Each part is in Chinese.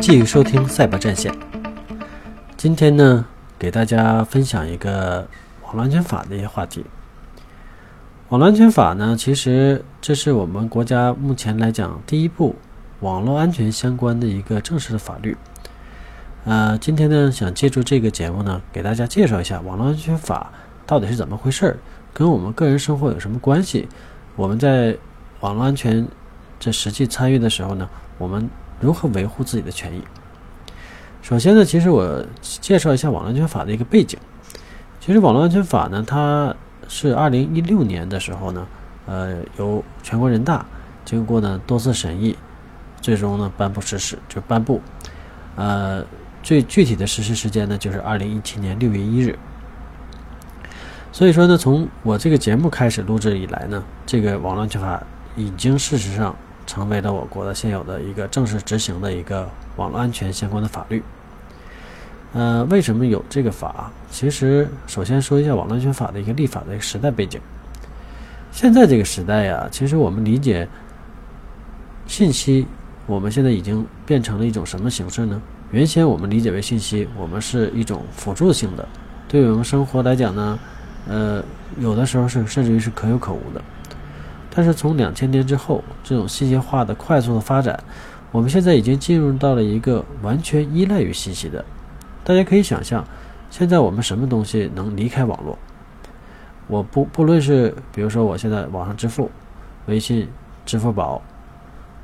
继续收听《赛博战线》。今天呢，给大家分享一个网络安全法的一些话题。网络安全法呢，其实这是我们国家目前来讲第一部网络安全相关的一个正式的法律。呃，今天呢，想借助这个节目呢，给大家介绍一下网络安全法到底是怎么回事儿，跟我们个人生活有什么关系？我们在网络安全这实际参与的时候呢，我们如何维护自己的权益？首先呢，其实我介绍一下网络安全法的一个背景。其实网络安全法呢，它是二零一六年的时候呢，呃，由全国人大经过呢多次审议，最终呢颁布实施，就颁布。呃，最具体的实施时间呢，就是二零一七年六月一日。所以说呢，从我这个节目开始录制以来呢，这个网络安全法已经事实上。成为了我国的现有的一个正式执行的一个网络安全相关的法律。呃，为什么有这个法？其实，首先说一下网络安全法的一个立法的一个时代背景。现在这个时代呀，其实我们理解信息，我们现在已经变成了一种什么形式呢？原先我们理解为信息，我们是一种辅助性的，对我们生活来讲呢，呃，有的时候是甚至于是可有可无的。但是从两千年之后，这种信息化的快速的发展，我们现在已经进入到了一个完全依赖于信息的。大家可以想象，现在我们什么东西能离开网络？我不不论是比如说我现在网上支付，微信、支付宝，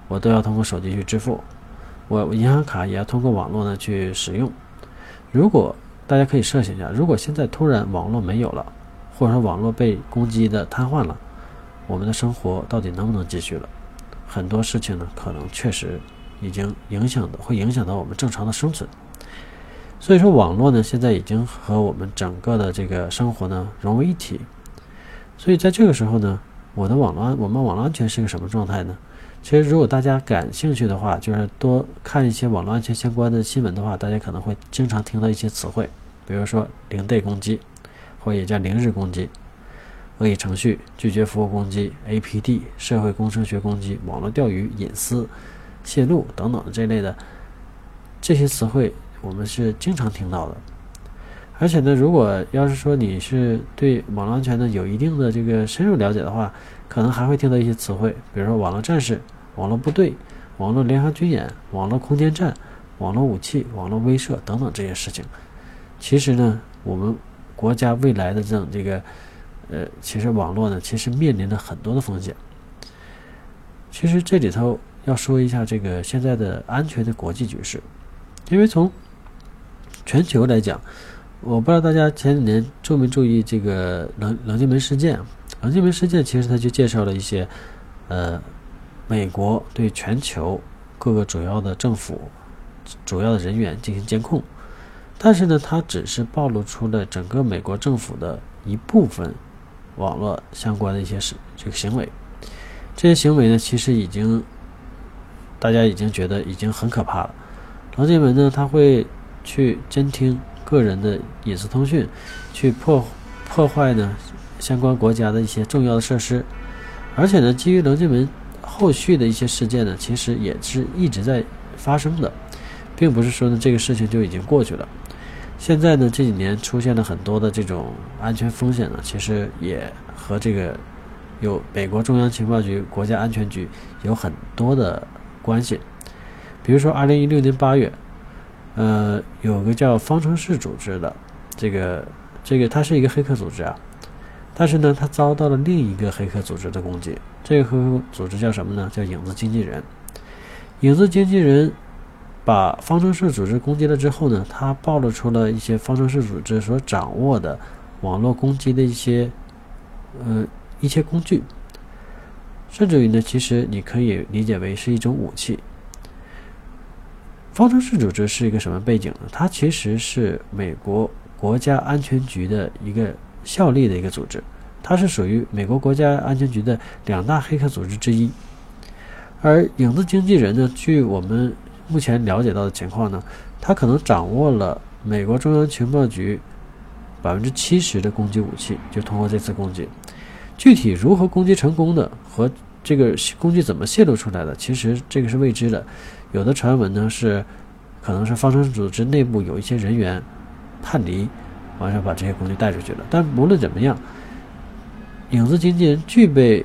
我都要通过手机去支付，我银行卡也要通过网络呢去使用。如果大家可以设想一下，如果现在突然网络没有了，或者说网络被攻击的瘫痪了。我们的生活到底能不能继续了？很多事情呢，可能确实已经影响的，会影响到我们正常的生存。所以说，网络呢，现在已经和我们整个的这个生活呢融为一体。所以在这个时候呢，我的网络安，我们网络安全是个什么状态呢？其实，如果大家感兴趣的话，就是多看一些网络安全相关的新闻的话，大家可能会经常听到一些词汇，比如说零 day 攻击，或也叫零日攻击。恶意程序、拒绝服务攻击、APD、社会工程学攻击、网络钓鱼、隐私泄露等等这类的这些词汇，我们是经常听到的。而且呢，如果要是说你是对网络安全呢有一定的这个深入了解的话，可能还会听到一些词汇，比如说网络战士、网络部队、网络联合军演、网络空间站、网络武器、网络威慑等等这些事情。其实呢，我们国家未来的这种这个。呃，其实网络呢，其实面临着很多的风险。其实这里头要说一下这个现在的安全的国际局势，因为从全球来讲，我不知道大家前几年注没注意这个冷冷静门事件。冷静门事件其实它就介绍了一些，呃，美国对全球各个主要的政府、主要的人员进行监控，但是呢，它只是暴露出了整个美国政府的一部分。网络相关的一些事，这个行为，这些行为呢，其实已经大家已经觉得已经很可怕了。狼进门呢，他会去监听个人的隐私通讯，去破破坏呢相关国家的一些重要的设施，而且呢，基于棱镜门后续的一些事件呢，其实也是一直在发生的，并不是说呢这个事情就已经过去了。现在呢，这几年出现了很多的这种安全风险呢，其实也和这个有美国中央情报局、国家安全局有很多的关系。比如说，二零一六年八月，呃，有个叫方程式组织的，这个这个它是一个黑客组织啊，但是呢，它遭到了另一个黑客组织的攻击。这个黑客组织叫什么呢？叫影子经纪人。影子经纪人。把方程式组织攻击了之后呢，它暴露出了一些方程式组织所掌握的网络攻击的一些呃一些工具，甚至于呢，其实你可以理解为是一种武器。方程式组织是一个什么背景呢？它其实是美国国家安全局的一个效力的一个组织，它是属于美国国家安全局的两大黑客组织之一。而影子经纪人呢，据我们目前了解到的情况呢，他可能掌握了美国中央情报局百分之七十的攻击武器，就通过这次攻击。具体如何攻击成功的和这个工具怎么泄露出来的，其实这个是未知的。有的传闻呢是，可能是方程组织内部有一些人员叛离，完事把这些工具带出去了。但无论怎么样，影子经纪人具备、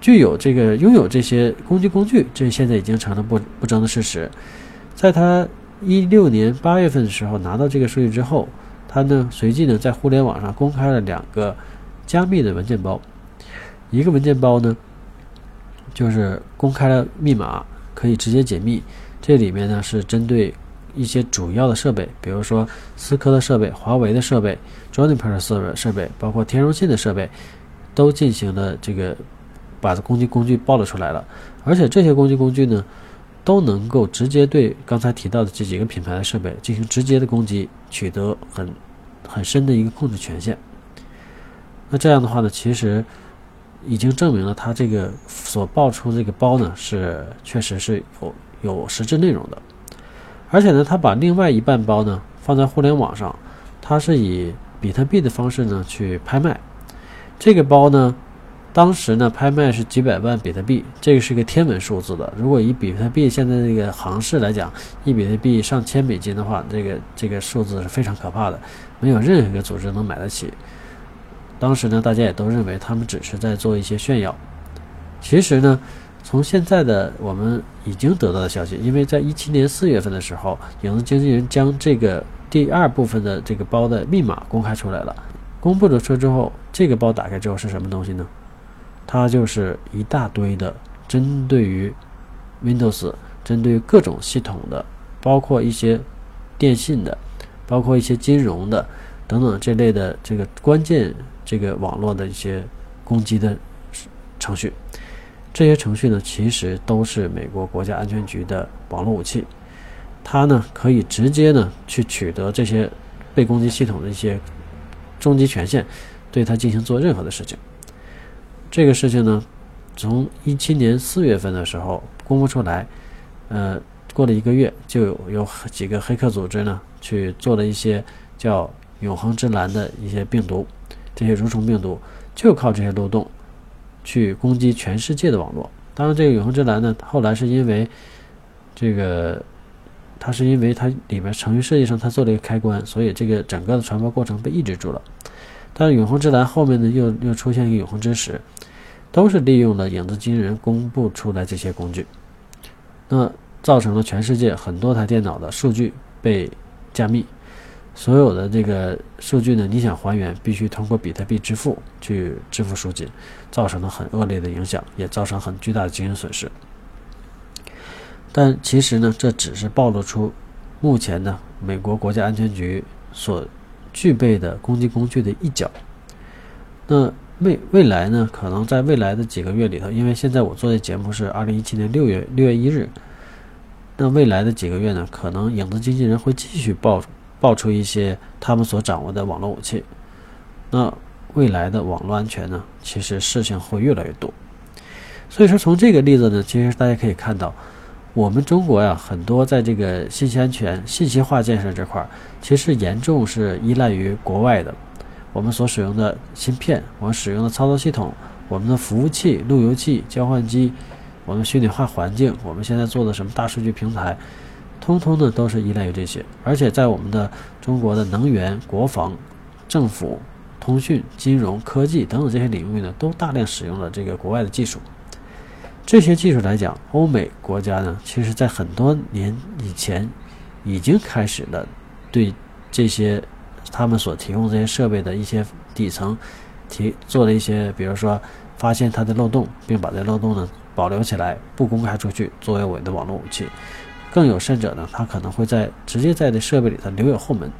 具有这个拥有这些攻击工具，这现在已经成了不不争的事实。在他一六年八月份的时候拿到这个数据之后，他呢随即呢在互联网上公开了两个加密的文件包，一个文件包呢就是公开了密码，可以直接解密。这里面呢是针对一些主要的设备，比如说思科的设备、华为的设备、Juniper 的设备设备，包括天荣信的设备，都进行了这个把攻击工具暴露出来了。而且这些攻击工具呢。都能够直接对刚才提到的这几个品牌的设备进行直接的攻击，取得很很深的一个控制权限。那这样的话呢，其实已经证明了它这个所爆出这个包呢是确实是有有实质内容的。而且呢，它把另外一半包呢放在互联网上，它是以比特币的方式呢去拍卖这个包呢。当时呢，拍卖是几百万比特币，这个是个天文数字的。如果以比特币现在这个行市来讲，一比特币上千美金的话，这个这个数字是非常可怕的，没有任何一个组织能买得起。当时呢，大家也都认为他们只是在做一些炫耀。其实呢，从现在的我们已经得到的消息，因为在一七年四月份的时候，影子经纪人将这个第二部分的这个包的密码公开出来了。公布了出之后，这个包打开之后是什么东西呢？它就是一大堆的针对于 Windows、针对于各种系统的，包括一些电信的，包括一些金融的等等这类的这个关键这个网络的一些攻击的程序。这些程序呢，其实都是美国国家安全局的网络武器。它呢，可以直接呢去取得这些被攻击系统的一些终极权限，对它进行做任何的事情。这个事情呢，从一七年四月份的时候公布出来，呃，过了一个月，就有有几个黑客组织呢去做了一些叫“永恒之蓝”的一些病毒，这些蠕虫病毒就靠这些漏洞去攻击全世界的网络。当然，这个“永恒之蓝”呢，后来是因为这个，它是因为它里面程序设计上它做了一个开关，所以这个整个的传播过程被抑制住了。但是永恒之蓝后面呢，又又出现一个永恒之石。都是利用了影子经纪人公布出来这些工具，那造成了全世界很多台电脑的数据被加密，所有的这个数据呢，你想还原，必须通过比特币支付去支付赎金，造成了很恶劣的影响，也造成很巨大的经营损失。但其实呢，这只是暴露出目前呢美国国家安全局所具备的攻击工具的一角。那。未未来呢？可能在未来的几个月里头，因为现在我做的节目是二零一七年六月六月一日，那未来的几个月呢，可能影子经纪人会继续爆爆出一些他们所掌握的网络武器。那未来的网络安全呢，其实事情会越来越多。所以说，从这个例子呢，其实大家可以看到，我们中国呀，很多在这个信息安全、信息化建设这块儿，其实严重是依赖于国外的。我们所使用的芯片，我们使用的操作系统，我们的服务器、路由器、交换机，我们虚拟化环境，我们现在做的什么大数据平台，通通呢都是依赖于这些。而且在我们的中国的能源、国防、政府、通讯、金融科技等等这些领域呢，都大量使用了这个国外的技术。这些技术来讲，欧美国家呢，其实在很多年以前已经开始了对这些。他们所提供这些设备的一些底层，提做了一些，比如说发现它的漏洞，并把这漏洞呢保留起来，不公开出去，作为我的网络武器。更有甚者呢，它可能会在直接在这设备里头留有后门。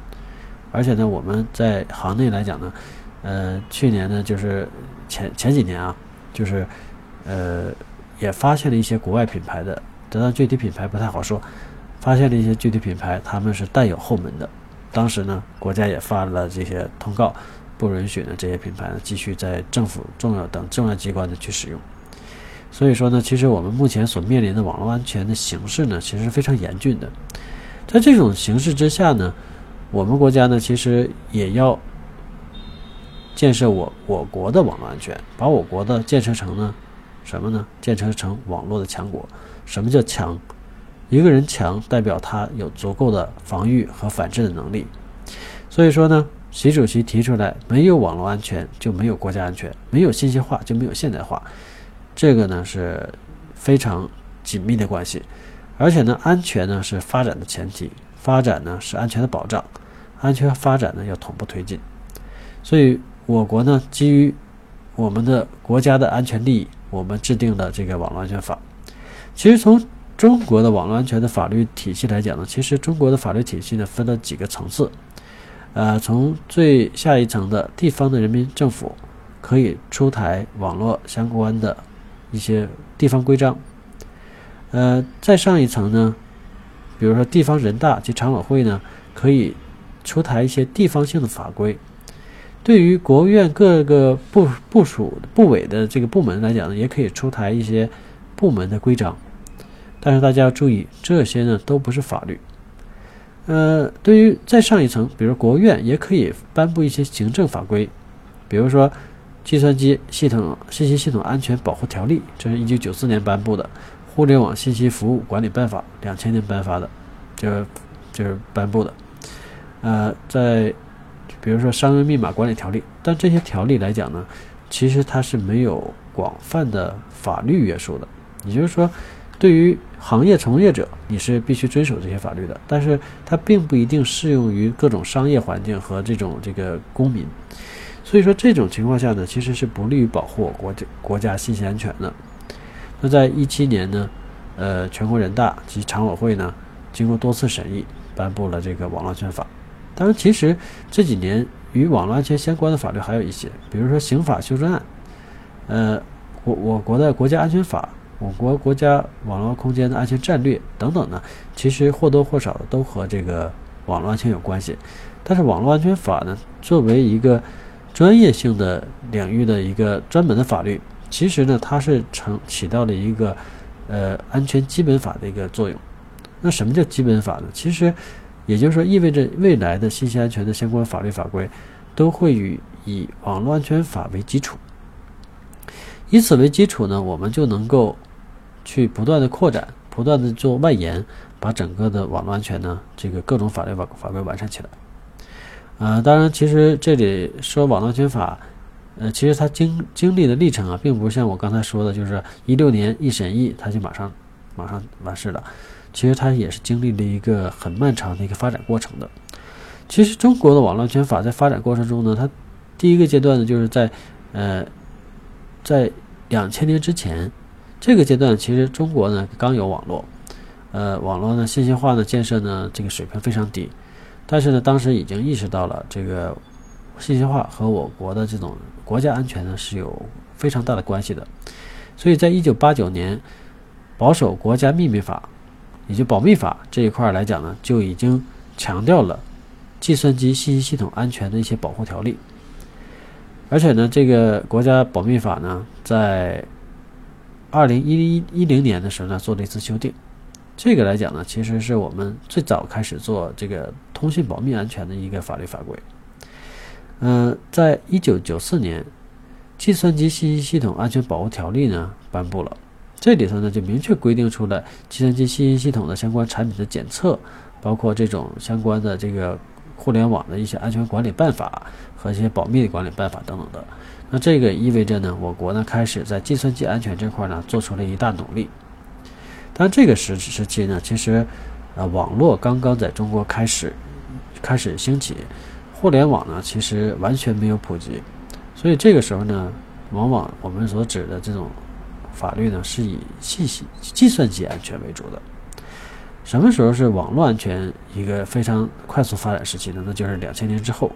而且呢，我们在行内来讲呢，呃，去年呢就是前前几年啊，就是呃也发现了一些国外品牌的，得到具体品牌不太好说，发现了一些具体品牌，他们是带有后门的。当时呢，国家也发了这些通告，不允许呢这些品牌呢继续在政府重要等重要机关的去使用。所以说呢，其实我们目前所面临的网络安全的形势呢，其实是非常严峻的。在这种形势之下呢，我们国家呢，其实也要建设我我国的网络安全，把我国的建设成呢什么呢？建设成网络的强国。什么叫强？一个人强代表他有足够的防御和反制的能力。所以说呢，习主席提出来，没有网络安全就没有国家安全，没有信息化就没有现代化，这个呢是非常紧密的关系。而且呢，安全呢是发展的前提，发展呢是安全的保障，安全发展呢要同步推进。所以，我国呢基于我们的国家的安全利益，我们制定的这个网络安全法。其实从中国的网络安全的法律体系来讲呢，其实中国的法律体系呢分了几个层次。呃，从最下一层的地方的人民政府可以出台网络相关的一些地方规章。呃，再上一层呢，比如说地方人大及常委会呢，可以出台一些地方性的法规。对于国务院各个部部署部委的这个部门来讲呢，也可以出台一些部门的规章。但是大家要注意，这些呢都不是法律。呃，对于再上一层，比如国务院也可以颁布一些行政法规，比如说《计算机系统信息系统安全保护条例》，这是一九九四年颁布的。互联网信息服务管理办法，两千年颁发的，就是就是颁布的。呃，在比如说商业密码管理条例，但这些条例来讲呢，其实它是没有广泛的法律约束的。也就是说，对于行业从业者，你是必须遵守这些法律的，但是它并不一定适用于各种商业环境和这种这个公民。所以说，这种情况下呢，其实是不利于保护国家国家信息安全的。那在一七年呢，呃，全国人大及常委会呢，经过多次审议，颁布了这个网络安全法。当然，其实这几年与网络安全相关的法律还有一些，比如说刑法修正案，呃，我我国的国家安全法，我国国家网络空间的安全战略等等呢，其实或多或少的都和这个网络安全有关系。但是，网络安全法呢，作为一个专业性的领域的一个专门的法律。其实呢，它是成起到了一个，呃，安全基本法的一个作用。那什么叫基本法呢？其实，也就是说，意味着未来的信息安全的相关法律法规，都会以以网络安全法为基础。以此为基础呢，我们就能够去不断的扩展，不断的做外延，把整个的网络安全呢，这个各种法律法法规完善起来。呃，当然，其实这里说网络安全法。呃，其实它经经历的历程啊，并不像我刚才说的，就是一六年一审议，它就马上马上完事了。其实它也是经历了一个很漫长的一个发展过程的。其实中国的网络安全法在发展过程中呢，它第一个阶段呢，就是在呃在两千年之前，这个阶段其实中国呢刚有网络，呃，网络呢信息化的建设呢这个水平非常低，但是呢当时已经意识到了这个信息化和我国的这种。国家安全呢是有非常大的关系的，所以在一九八九年保守国家秘密法，也就保密法这一块来讲呢，就已经强调了计算机信息系统安全的一些保护条例。而且呢，这个国家保密法呢，在二零一一一零年的时候呢，做了一次修订。这个来讲呢，其实是我们最早开始做这个通信保密安全的一个法律法规。嗯，在一九九四年，《计算机信息系统安全保护条例》呢颁布了，这里头呢就明确规定出了计算机信息系统的相关产品的检测，包括这种相关的这个互联网的一些安全管理办法和一些保密的管理办法等等的。那这个意味着呢，我国呢开始在计算机安全这块呢做出了一大努力。但这个时时期呢，其实呃网络刚刚在中国开始开始兴起。互联网呢，其实完全没有普及，所以这个时候呢，往往我们所指的这种法律呢，是以信息计算机安全为主的。什么时候是网络安全一个非常快速发展时期呢？那就是两千年之后。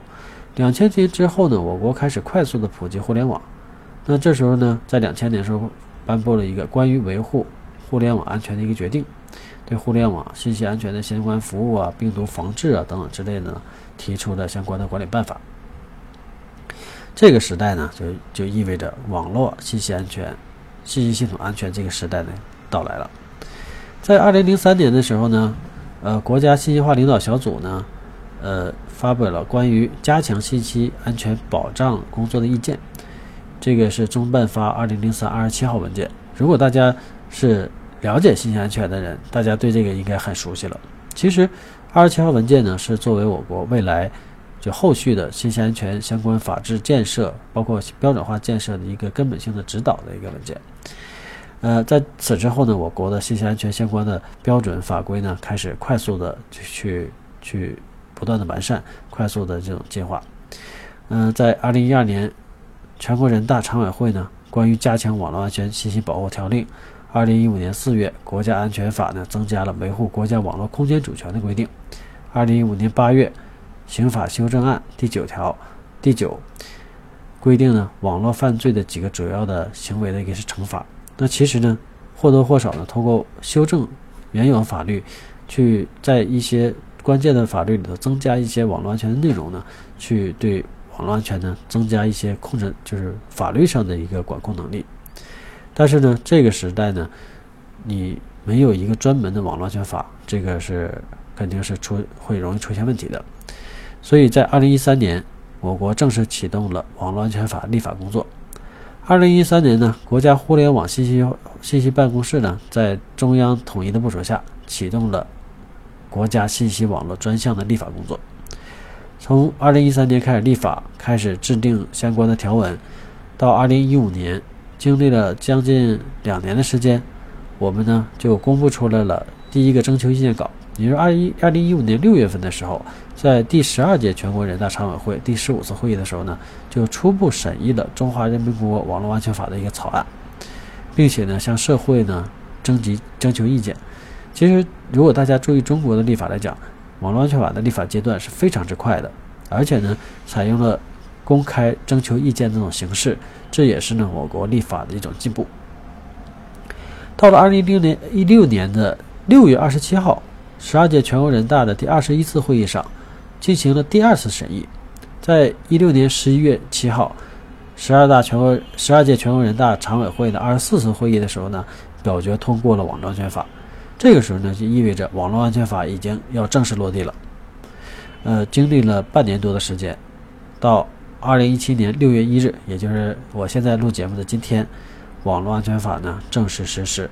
两千年之后呢，我国开始快速的普及互联网。那这时候呢，在两千年时候颁布了一个关于维护互联网安全的一个决定。对互联网信息安全的相关服务啊、病毒防治啊等等之类的呢，提出了相关的管理办法。这个时代呢，就就意味着网络信息安全、信息系统安全这个时代呢到来了。在二零零三年的时候呢，呃，国家信息化领导小组呢，呃，发表了关于加强信息安全保障工作的意见。这个是中办发二零零三二十七号文件。如果大家是了解信息安全的人，大家对这个应该很熟悉了。其实，二十七号文件呢，是作为我国未来就后续的信息安全相关法制建设，包括标准化建设的一个根本性的指导的一个文件。呃，在此之后呢，我国的信息安全相关的标准法规呢，开始快速的去去去不断的完善，快速的这种进化。嗯，在二零一二年，全国人大常委会呢，关于加强网络安全信息保护条令。二零一五年四月，国家安全法呢增加了维护国家网络空间主权的规定。二零一五年八月，刑法修正案第九条第九规定呢，网络犯罪的几个主要的行为的一个是惩罚。那其实呢，或多或少呢，通过修正原有法律，去在一些关键的法律里头增加一些网络安全的内容呢，去对网络安全呢增加一些控制，就是法律上的一个管控能力。但是呢，这个时代呢，你没有一个专门的网络安全法，这个是肯定是出会容易出现问题的。所以在二零一三年，我国正式启动了网络安全法立法工作。二零一三年呢，国家互联网信息信息办公室呢，在中央统一的部署下，启动了国家信息网络专项的立法工作。从二零一三年开始立法，开始制定相关的条文，到二零一五年。经历了将近两年的时间，我们呢就公布出来了第一个征求意见稿。也就是二一二零一五年六月份的时候，在第十二届全国人大常委会第十五次会议的时候呢，就初步审议了《中华人民共和国网络安全法》的一个草案，并且呢向社会呢征集征求意见。其实，如果大家注意中国的立法来讲，网络安全法的立法阶段是非常之快的，而且呢采用了公开征求意见这种形式。这也是呢我国立法的一种进步。到了二零一六年一六年的六月二十七号，十二届全国人大的第二十一次会议上，进行了第二次审议。在一六年十一月七号，十二大全国十二届全国人大常委会的二十四次会议的时候呢，表决通过了网络安全法。这个时候呢，就意味着网络安全法已经要正式落地了。呃，经历了半年多的时间，到。二零一七年六月一日，也就是我现在录节目的今天，网络安全法呢正式实施。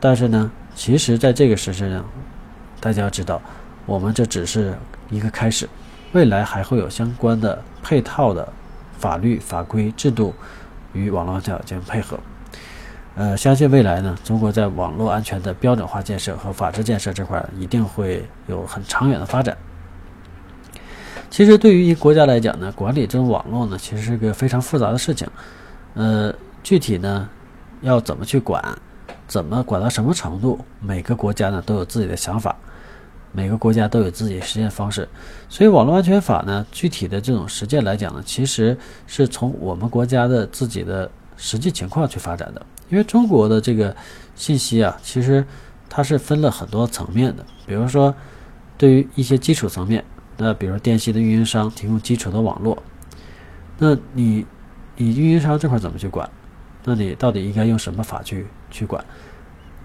但是呢，其实在这个实施呢，大家要知道，我们这只是一个开始，未来还会有相关的配套的法律法规制度与网络安全进行配合。呃，相信未来呢，中国在网络安全的标准化建设和法治建设这块一定会有很长远的发展。其实对于一国家来讲呢，管理这种网络呢，其实是个非常复杂的事情。呃，具体呢要怎么去管，怎么管到什么程度，每个国家呢都有自己的想法，每个国家都有自己的实践方式。所以网络安全法呢，具体的这种实践来讲呢，其实是从我们国家的自己的实际情况去发展的。因为中国的这个信息啊，其实它是分了很多层面的，比如说对于一些基础层面。那比如电信的运营商提供基础的网络，那你你运营商这块怎么去管？那你到底应该用什么法去去管？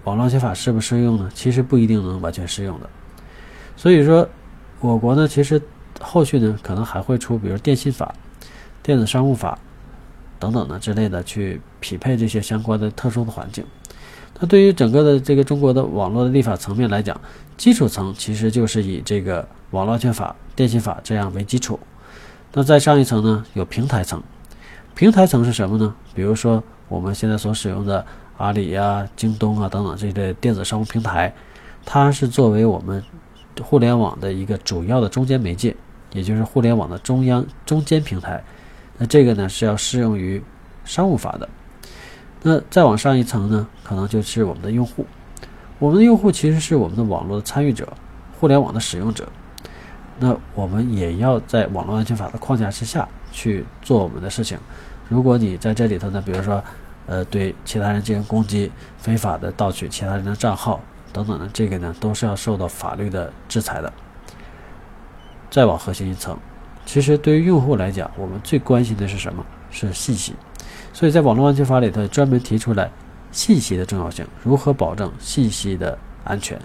网络安全法适不适用呢？其实不一定能完全适用的。所以说，我国呢，其实后续呢可能还会出，比如电信法、电子商务法等等的之类的，去匹配这些相关的特殊的环境。那对于整个的这个中国的网络的立法层面来讲，基础层其实就是以这个。网络安全法、电信法这样为基础，那再上一层呢？有平台层。平台层是什么呢？比如说我们现在所使用的阿里呀、京东啊等等这类电子商务平台，它是作为我们互联网的一个主要的中间媒介，也就是互联网的中央中间平台。那这个呢是要适用于商务法的。那再往上一层呢，可能就是我们的用户。我们的用户其实是我们的网络的参与者，互联网的使用者。那我们也要在网络安全法的框架之下去做我们的事情。如果你在这里头呢，比如说，呃，对其他人进行攻击、非法的盗取其他人的账号等等的，这个呢都是要受到法律的制裁的。再往核心一层，其实对于用户来讲，我们最关心的是什么？是信息。所以在网络安全法里头专门提出来信息的重要性，如何保证信息的安全。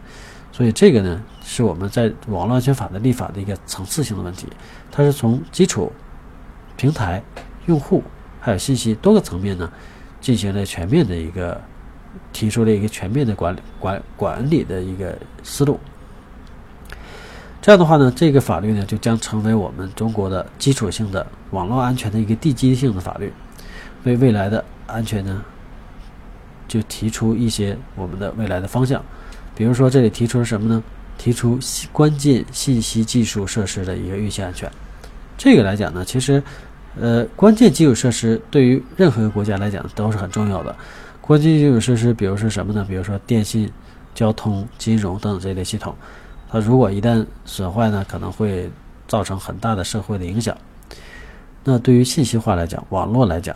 所以这个呢，是我们在网络安全法的立法的一个层次性的问题，它是从基础、平台、用户还有信息多个层面呢，进行了全面的一个提出了一个全面的管理管管理的一个思路。这样的话呢，这个法律呢就将成为我们中国的基础性的网络安全的一个地基性的法律，为未来的安全呢，就提出一些我们的未来的方向。比如说，这里提出了什么呢？提出关键信息技术设施的一个运行安全。这个来讲呢，其实，呃，关键基础设施对于任何一个国家来讲都是很重要的。关键基础设施，比如说什么呢？比如说电信、交通、金融等等这类系统。它如果一旦损坏呢，可能会造成很大的社会的影响。那对于信息化来讲，网络来讲，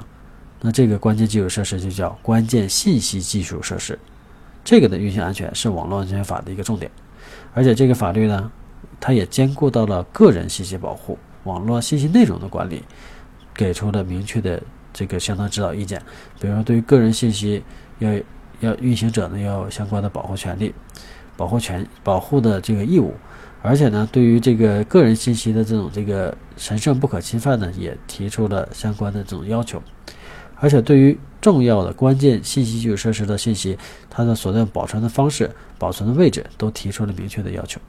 那这个关键基础设施就叫关键信息技术设施。这个的运行安全是网络安全法的一个重点，而且这个法律呢，它也兼顾到了个人信息保护、网络信息内容的管理，给出了明确的这个相关指导意见。比如说，对于个人信息，要要运行者呢要有相关的保护权利。保护权保护的这个义务，而且呢，对于这个个人信息的这种这个神圣不可侵犯呢，也提出了相关的这种要求。而且对于重要的关键信息基础设施的信息，它的所在保存的方式、保存的位置都提出了明确的要求。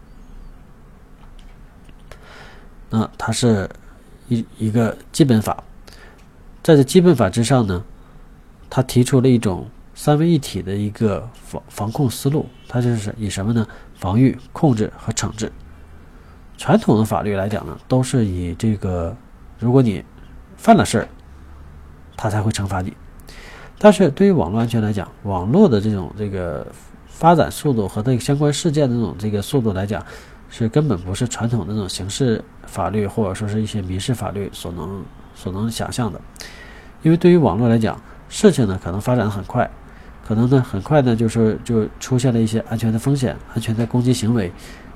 那它是一一个基本法，在这基本法之上呢，它提出了一种。三位一体的一个防防控思路，它就是以什么呢？防御、控制和惩治。传统的法律来讲呢，都是以这个，如果你犯了事儿，他才会惩罚你。但是对于网络安全来讲，网络的这种这个发展速度和这个相关事件的这种这个速度来讲，是根本不是传统那种刑事法律或者说是一些民事法律所能所能想象的。因为对于网络来讲，事情呢可能发展的很快。可能呢，很快呢，就是就出现了一些安全的风险、安全的攻击行为。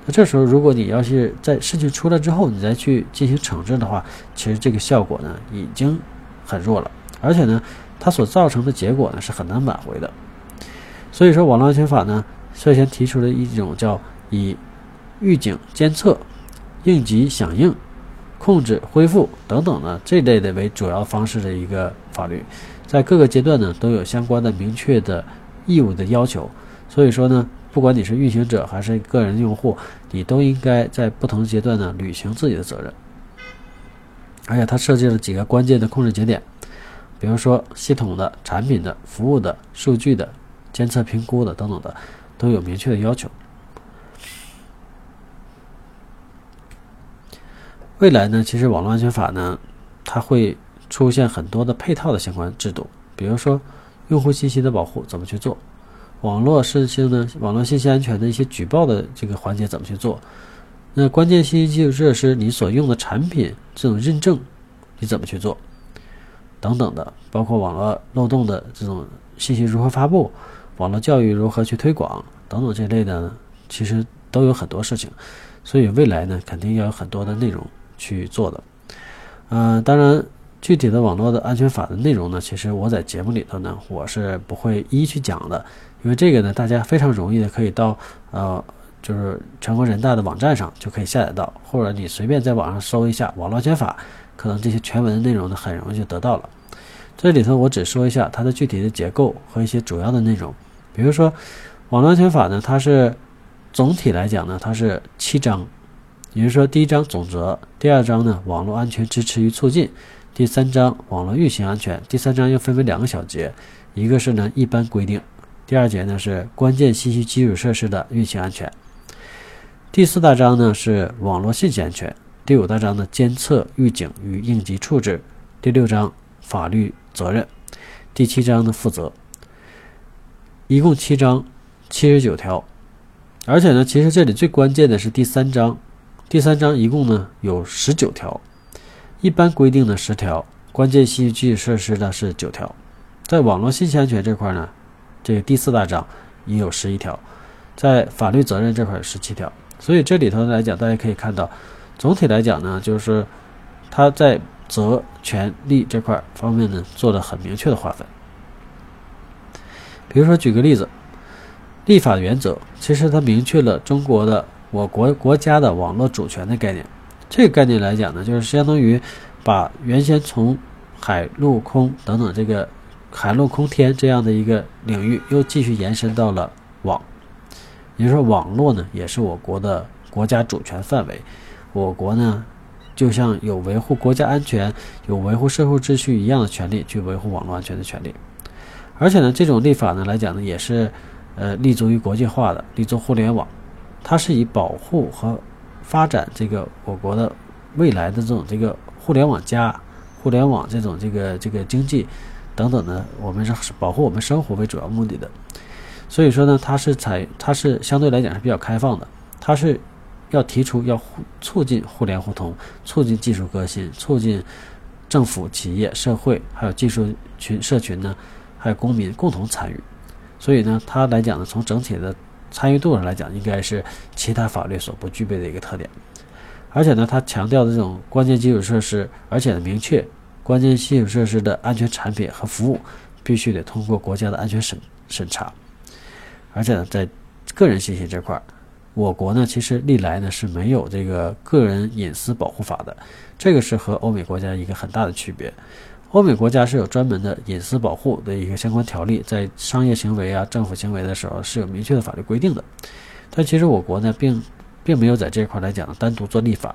那这时候，如果你要是在事情出来之后，你再去进行惩治的话，其实这个效果呢已经很弱了，而且呢，它所造成的结果呢是很难挽回的。所以说，网络安全法呢率先提出了一种叫以预警、监测、应急响应、控制、恢复等等的这类的为主要方式的一个法律。在各个阶段呢，都有相关的明确的义务的要求，所以说呢，不管你是运行者还是个人用户，你都应该在不同阶段呢履行自己的责任。而且它设计了几个关键的控制节点，比如说系统的、产品的、服务的、数据的、监测评估的等等的，都有明确的要求。未来呢，其实网络安全法呢，它会。出现很多的配套的相关制度，比如说用户信息的保护怎么去做，网络事情呢，网络信息安全的一些举报的这个环节怎么去做，那关键信息基础设施你所用的产品这种认证你怎么去做，等等的，包括网络漏洞的这种信息如何发布，网络教育如何去推广等等这类的，其实都有很多事情，所以未来呢，肯定要有很多的内容去做的，嗯，当然。具体的网络的安全法的内容呢，其实我在节目里头呢，我是不会一一去讲的，因为这个呢，大家非常容易的可以到呃，就是全国人大的网站上就可以下载到，或者你随便在网上搜一下网络安全法，可能这些全文的内容呢，很容易就得到了。这里头我只说一下它的具体的结构和一些主要的内容，比如说网络安全法呢，它是总体来讲呢，它是七章，也就是说第一章总则，第二章呢网络安全支持与促进。第三章网络运行安全，第三章又分为两个小节，一个是呢一般规定，第二节呢是关键信息基础设施的运行安全。第四大章呢是网络信息安全，第五大章呢监测、预警与应急处置，第六章法律责任，第七章的负责。一共七章，七十九条，而且呢，其实这里最关键的是第三章，第三章一共呢有十九条。一般规定的十条，关键信息基础设施呢是九条，在网络信息安全这块呢，这个第四大章也有十一条，在法律责任这块十七条。所以这里头来讲，大家可以看到，总体来讲呢，就是它在责权利这块方面呢做了很明确的划分。比如说举个例子，立法原则，其实它明确了中国的我国国家的网络主权的概念。这个概念来讲呢，就是相当于把原先从海陆空等等这个海陆空天这样的一个领域，又继续延伸到了网。也就是说，网络呢也是我国的国家主权范围。我国呢，就像有维护国家安全、有维护社会秩序一样的权利，去维护网络安全的权利。而且呢，这种立法呢来讲呢，也是呃立足于国际化的，立足互联网。它是以保护和发展这个我国的未来的这种这个互联网加、互联网这种这个这个经济等等的，我们是保护我们生活为主要目的的。所以说呢，它是采它是相对来讲是比较开放的，它是要提出要互促进互联互通，促进技术革新，促进政府、企业、社会还有技术群社群呢，还有公民共同参与。所以呢，它来讲呢，从整体的。参与度上来讲，应该是其他法律所不具备的一个特点。而且呢，它强调的这种关键基础设施，而且呢，明确关键基础设施的安全产品和服务必须得通过国家的安全审审查。而且呢，在个人信息这块儿，我国呢其实历来呢是没有这个个人隐私保护法的，这个是和欧美国家一个很大的区别。欧美国家是有专门的隐私保护的一个相关条例，在商业行为啊、政府行为的时候是有明确的法律规定的。但其实我国呢，并并没有在这一块来讲单独做立法。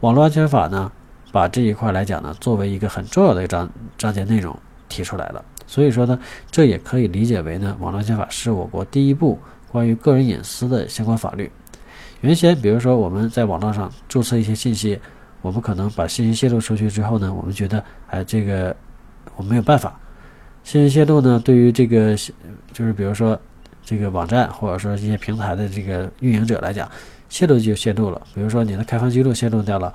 网络安全法呢，把这一块来讲呢，作为一个很重要的一章章节内容提出来了。所以说呢，这也可以理解为呢，网络安全法是我国第一部关于个人隐私的相关法律。原先，比如说我们在网络上注册一些信息。我们可能把信息泄露出去之后呢，我们觉得，哎，这个我没有办法。信息泄露呢，对于这个就是比如说这个网站或者说一些平台的这个运营者来讲，泄露就泄露了。比如说你的开放记录泄露掉了，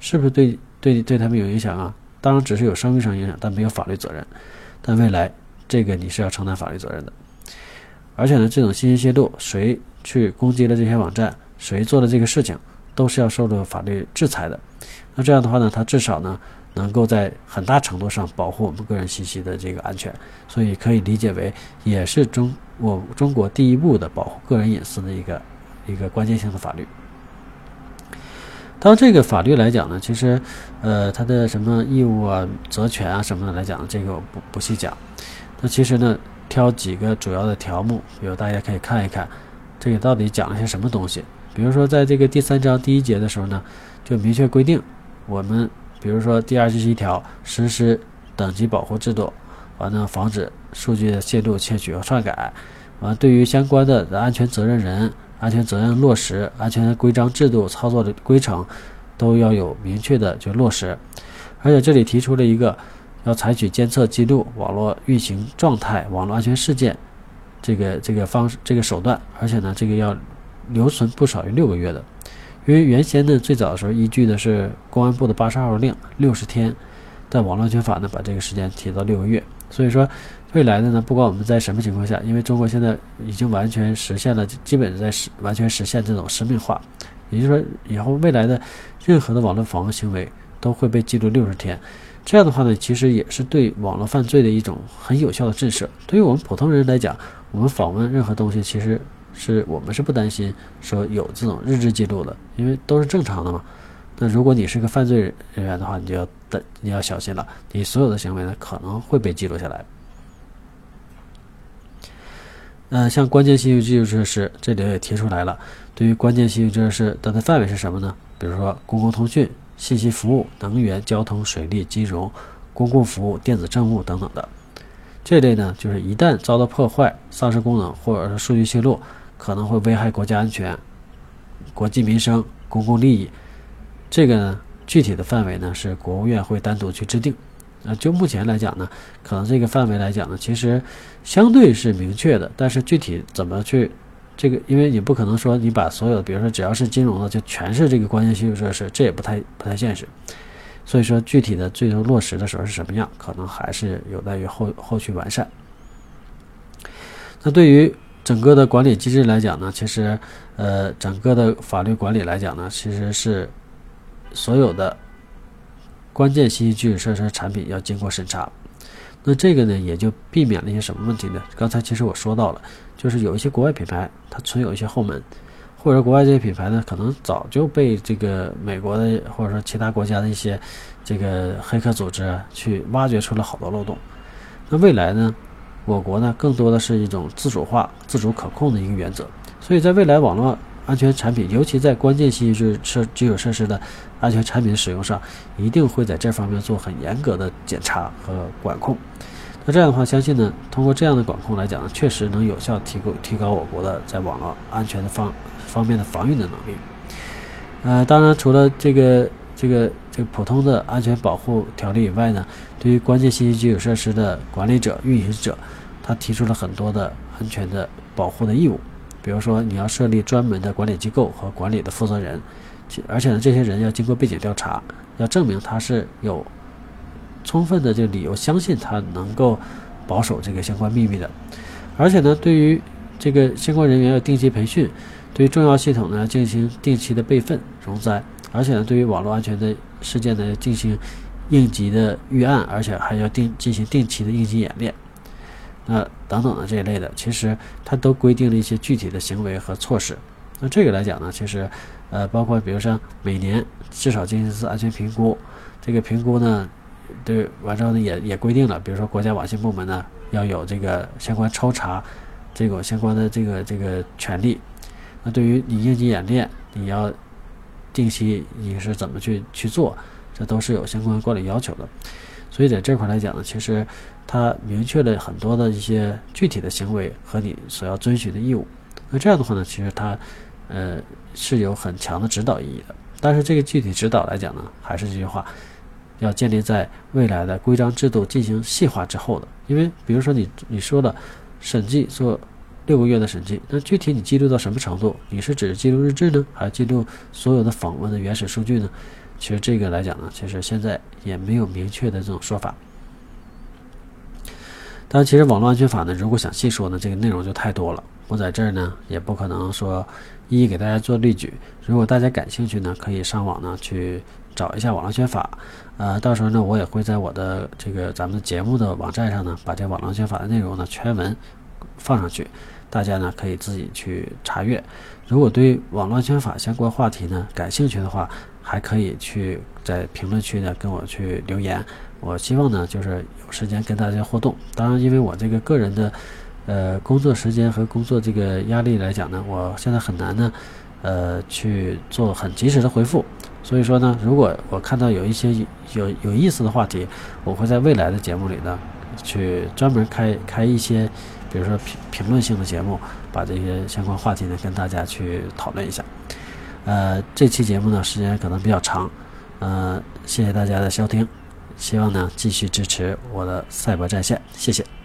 是不是对对对他们有影响啊？当然只是有声誉上影响，但没有法律责任。但未来这个你是要承担法律责任的。而且呢，这种信息泄露，谁去攻击了这些网站，谁做的这个事情，都是要受到法律制裁的。那这样的话呢，它至少呢能够在很大程度上保护我们个人信息的这个安全，所以可以理解为也是中我中国第一部的保护个人隐私的一个一个关键性的法律。当这个法律来讲呢，其实呃它的什么义务啊、责权啊什么的来讲，这个我不不细讲。那其实呢，挑几个主要的条目，比如大家可以看一看，这个到底讲了些什么东西。比如说在这个第三章第一节的时候呢，就明确规定。我们比如说第二十七条实施等级保护制度，完了防止数据的泄露、窃取和篡改，完对于相关的安全责任人、安全责任落实、安全规章制度操作的规程，都要有明确的就落实。而且这里提出了一个要采取监测、记录网络运行状态、网络安全事件这个这个方式、这个手段，而且呢，这个要留存不少于六个月的。因为原先呢，最早的时候依据的是公安部的八十二号令，六十天，但网络安全法呢把这个时间提到六个月。所以说，未来的呢，不管我们在什么情况下，因为中国现在已经完全实现了，基本在实完全实现这种实名化，也就是说，以后未来的任何的网络访问行为都会被记录六十天。这样的话呢，其实也是对网络犯罪的一种很有效的震慑。对于我们普通人来讲，我们访问任何东西，其实。是我们是不担心说有这种日志记录的，因为都是正常的嘛。那如果你是个犯罪人员的话，你就要等，你要小心了，你所有的行为呢可能会被记录下来。嗯，像关键信息基础设施，这里也提出来了。对于关键信息设施，它的范围是什么呢？比如说公共通讯、信息服务、能源、交通、水利、金融、公共服务、电子政务等等的。这类呢，就是一旦遭到破坏、丧失功能，或者是数据泄露。可能会危害国家安全、国计民生、公共利益。这个呢，具体的范围呢是国务院会单独去制定。啊，就目前来讲呢，可能这个范围来讲呢，其实相对是明确的。但是具体怎么去这个，因为你不可能说你把所有，比如说只要是金融的，就全是这个关键基础设施，这也不太不太现实。所以说，具体的最终落实的时候是什么样，可能还是有待于后后续完善。那对于整个的管理机制来讲呢，其实，呃，整个的法律管理来讲呢，其实是所有的关键信息基础设施产品要经过审查。那这个呢，也就避免了一些什么问题呢？刚才其实我说到了，就是有一些国外品牌它存有一些后门，或者国外这些品牌呢，可能早就被这个美国的或者说其他国家的一些这个黑客组织去挖掘出了好多漏洞。那未来呢，我国呢更多的是一种自主化、自主可控的一个原则。所以在未来网络安全产品，尤其在关键信息设基础设施的安全产品使用上，一定会在这方面做很严格的检查和管控。那这样的话，相信呢，通过这样的管控来讲呢，确实能有效提高提高我国的在网络安全的方方面的防御的能力。呃，当然，除了这个这个这个普通的安全保护条例以外呢，对于关键信息基础设施的管理者、运营者，他提出了很多的安全的保护的义务。比如说，你要设立专门的管理机构和管理的负责人，而且呢，这些人要经过背景调查，要证明他是有充分的这个理由相信他能够保守这个相关秘密的。而且呢，对于这个相关人员要定期培训，对于重要系统呢进行定期的备份容灾，而且呢，对于网络安全的事件呢进行应急的预案，而且还要定进行定期的应急演练。那等等的这一类的，其实它都规定了一些具体的行为和措施。那这个来讲呢，其实，呃，包括比如说每年至少进行一次安全评估，这个评估呢，对完之后呢也也规定了，比如说国家网信部门呢要有这个相关抽查，这个相关的这个这个权利。那对于你应急演练，你要定期你是怎么去去做，这都是有相关管理要求的。所以在这块来讲呢，其实它明确了很多的一些具体的行为和你所要遵循的义务。那这样的话呢，其实它呃是有很强的指导意义的。但是这个具体指导来讲呢，还是这句话，要建立在未来的规章制度进行细化之后的。因为比如说你你说了审计做六个月的审计，那具体你记录到什么程度？你是指记录日志呢，还是记录所有的访问的原始数据呢？其实这个来讲呢，其实现在也没有明确的这种说法。但其实网络安全法呢，如果想细说呢，这个内容就太多了。我在这儿呢，也不可能说一一给大家做例举。如果大家感兴趣呢，可以上网呢去找一下网络安全法。呃，到时候呢，我也会在我的这个咱们节目的网站上呢，把这网络安全法的内容呢全文放上去，大家呢可以自己去查阅。如果对网络安全法相关话题呢感兴趣的话，还可以去在评论区呢跟我去留言，我希望呢就是有时间跟大家互动。当然，因为我这个个人的呃工作时间和工作这个压力来讲呢，我现在很难呢呃去做很及时的回复。所以说呢，如果我看到有一些有有意思的话题，我会在未来的节目里呢去专门开开一些，比如说评评论性的节目，把这些相关话题呢跟大家去讨论一下。呃，这期节目呢时间可能比较长，呃，谢谢大家的收听，希望呢继续支持我的赛博战线，谢谢。